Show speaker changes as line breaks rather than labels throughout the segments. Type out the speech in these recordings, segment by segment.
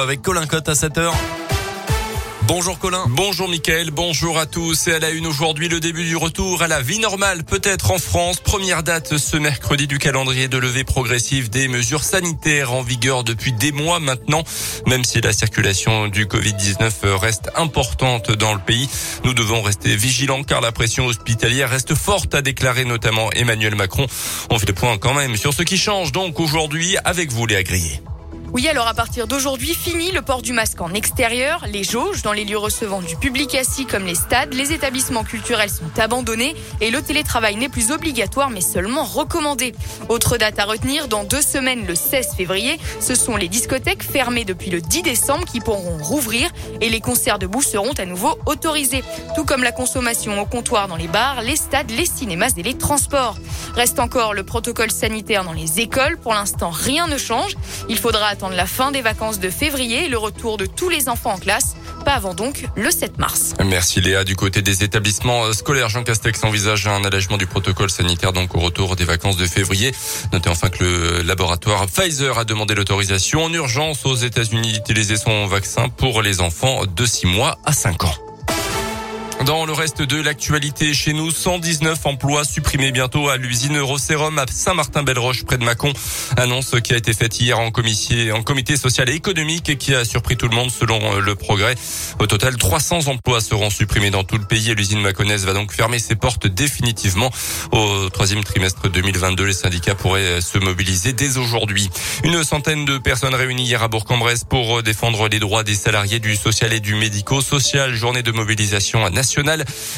Avec Colin Cotte à 7h. Bonjour Colin.
Bonjour Mickaël, bonjour à tous. Et à la une aujourd'hui, le début du retour à la vie normale, peut-être en France. Première date ce mercredi du calendrier de levée progressive des mesures sanitaires en vigueur depuis des mois maintenant. Même si la circulation du Covid-19 reste importante dans le pays, nous devons rester vigilants car la pression hospitalière reste forte, a déclaré notamment Emmanuel Macron. On fait le point quand même sur ce qui change donc aujourd'hui avec vous, les Grillet.
Oui, alors à partir d'aujourd'hui, fini le port du masque en extérieur. Les jauges dans les lieux recevant du public assis comme les stades, les établissements culturels sont abandonnés et le télétravail n'est plus obligatoire mais seulement recommandé. Autre date à retenir, dans deux semaines, le 16 février, ce sont les discothèques fermées depuis le 10 décembre qui pourront rouvrir et les concerts debout seront à nouveau autorisés. Tout comme la consommation au comptoir dans les bars, les stades, les cinémas et les transports. Reste encore le protocole sanitaire dans les écoles. Pour l'instant, rien ne change. Il faudra attendre la fin des vacances de février et le retour de tous les enfants en classe. Pas avant donc le 7 mars.
Merci Léa. Du côté des établissements scolaires, Jean Castex envisage un allègement du protocole sanitaire donc au retour des vacances de février. Notez enfin que le laboratoire Pfizer a demandé l'autorisation en urgence aux États-Unis d'utiliser son vaccin pour les enfants de 6 mois à 5 ans. Dans le reste de l'actualité chez nous, 119 emplois supprimés bientôt à l'usine Eurosérum à Saint-Martin-Belle-Roche près de Mâcon. Annonce qui a été faite hier en comité, en comité social et économique et qui a surpris tout le monde selon euh, le progrès. Au total, 300 emplois seront supprimés dans tout le pays et l'usine maconnaise va donc fermer ses portes définitivement. Au troisième trimestre 2022, les syndicats pourraient se mobiliser dès aujourd'hui. Une centaine de personnes réunies hier à Bourg-en-Bresse pour défendre les droits des salariés du social et du médico-social. Journée de mobilisation nationale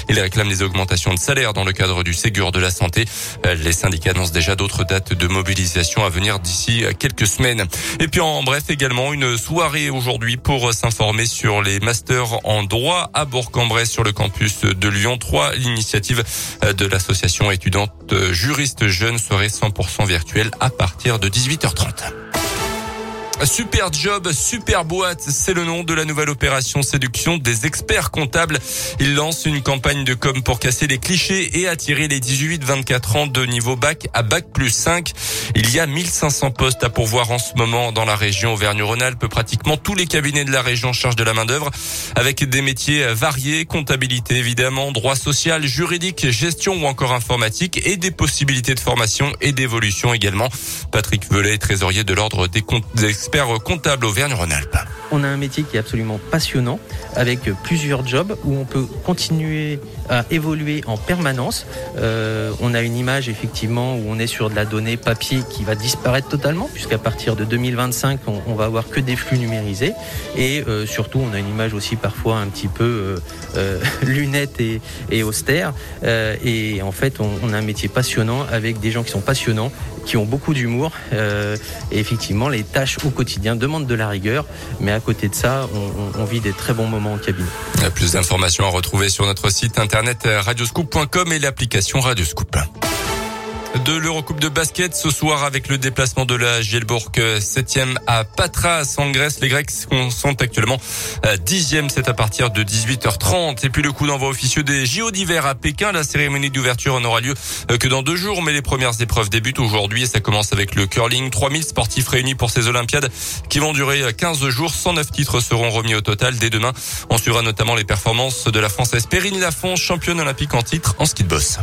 il réclame des augmentations de salaire dans le cadre du Ségur de la santé. Les syndicats annoncent déjà d'autres dates de mobilisation à venir d'ici quelques semaines. Et puis en bref également une soirée aujourd'hui pour s'informer sur les masters en droit à Bourg-en-Bresse sur le campus de Lyon 3. L'initiative de l'association étudiante juriste jeune serait 100% virtuelle à partir de 18h30. Super job, super boîte, c'est le nom de la nouvelle opération séduction des experts comptables. Ils lancent une campagne de com pour casser les clichés et attirer les 18-24 ans de niveau bac à bac plus 5. Il y a 1500 postes à pourvoir en ce moment dans la région Auvergne-Rhône-Alpes. Pratiquement tous les cabinets de la région chargent de la main d'œuvre avec des métiers variés, comptabilité évidemment, droit social, juridique, gestion ou encore informatique et des possibilités de formation et d'évolution également. Patrick Velay, trésorier de l'ordre des, des experts comptable Auvergne-Rhône-Alpes.
On a un métier qui est absolument passionnant, avec plusieurs jobs où on peut continuer à évoluer en permanence. Euh, on a une image effectivement où on est sur de la donnée papier qui va disparaître totalement, puisqu'à partir de 2025, on, va avoir que des flux numérisés. Et euh, surtout, on a une image aussi parfois un petit peu euh, lunette et, austère. Et en fait, on, a un métier passionnant avec des gens qui sont passionnants, qui ont beaucoup d'humour. Euh, et effectivement, les tâches au quotidien demandent de la rigueur, mais à côté de ça, on, vit des très bons moments en cabine.
Plus d'informations à retrouver sur notre site internet radioscoop.com et l'application Radioscoop de l'Eurocoupe de basket ce soir avec le déplacement de la Gielbourg 7e à Patras en Grèce. Les Grecs sont actuellement 10e, c'est à partir de 18h30. Et puis le coup d'envoi officieux des JO d'hiver à Pékin. La cérémonie d'ouverture n'aura lieu que dans deux jours, mais les premières épreuves débutent aujourd'hui et ça commence avec le curling. 3000 sportifs réunis pour ces Olympiades qui vont durer 15 jours. 109 titres seront remis au total dès demain. On suivra notamment les performances de la Française Perrine Lafont, championne olympique en titre en ski de boss.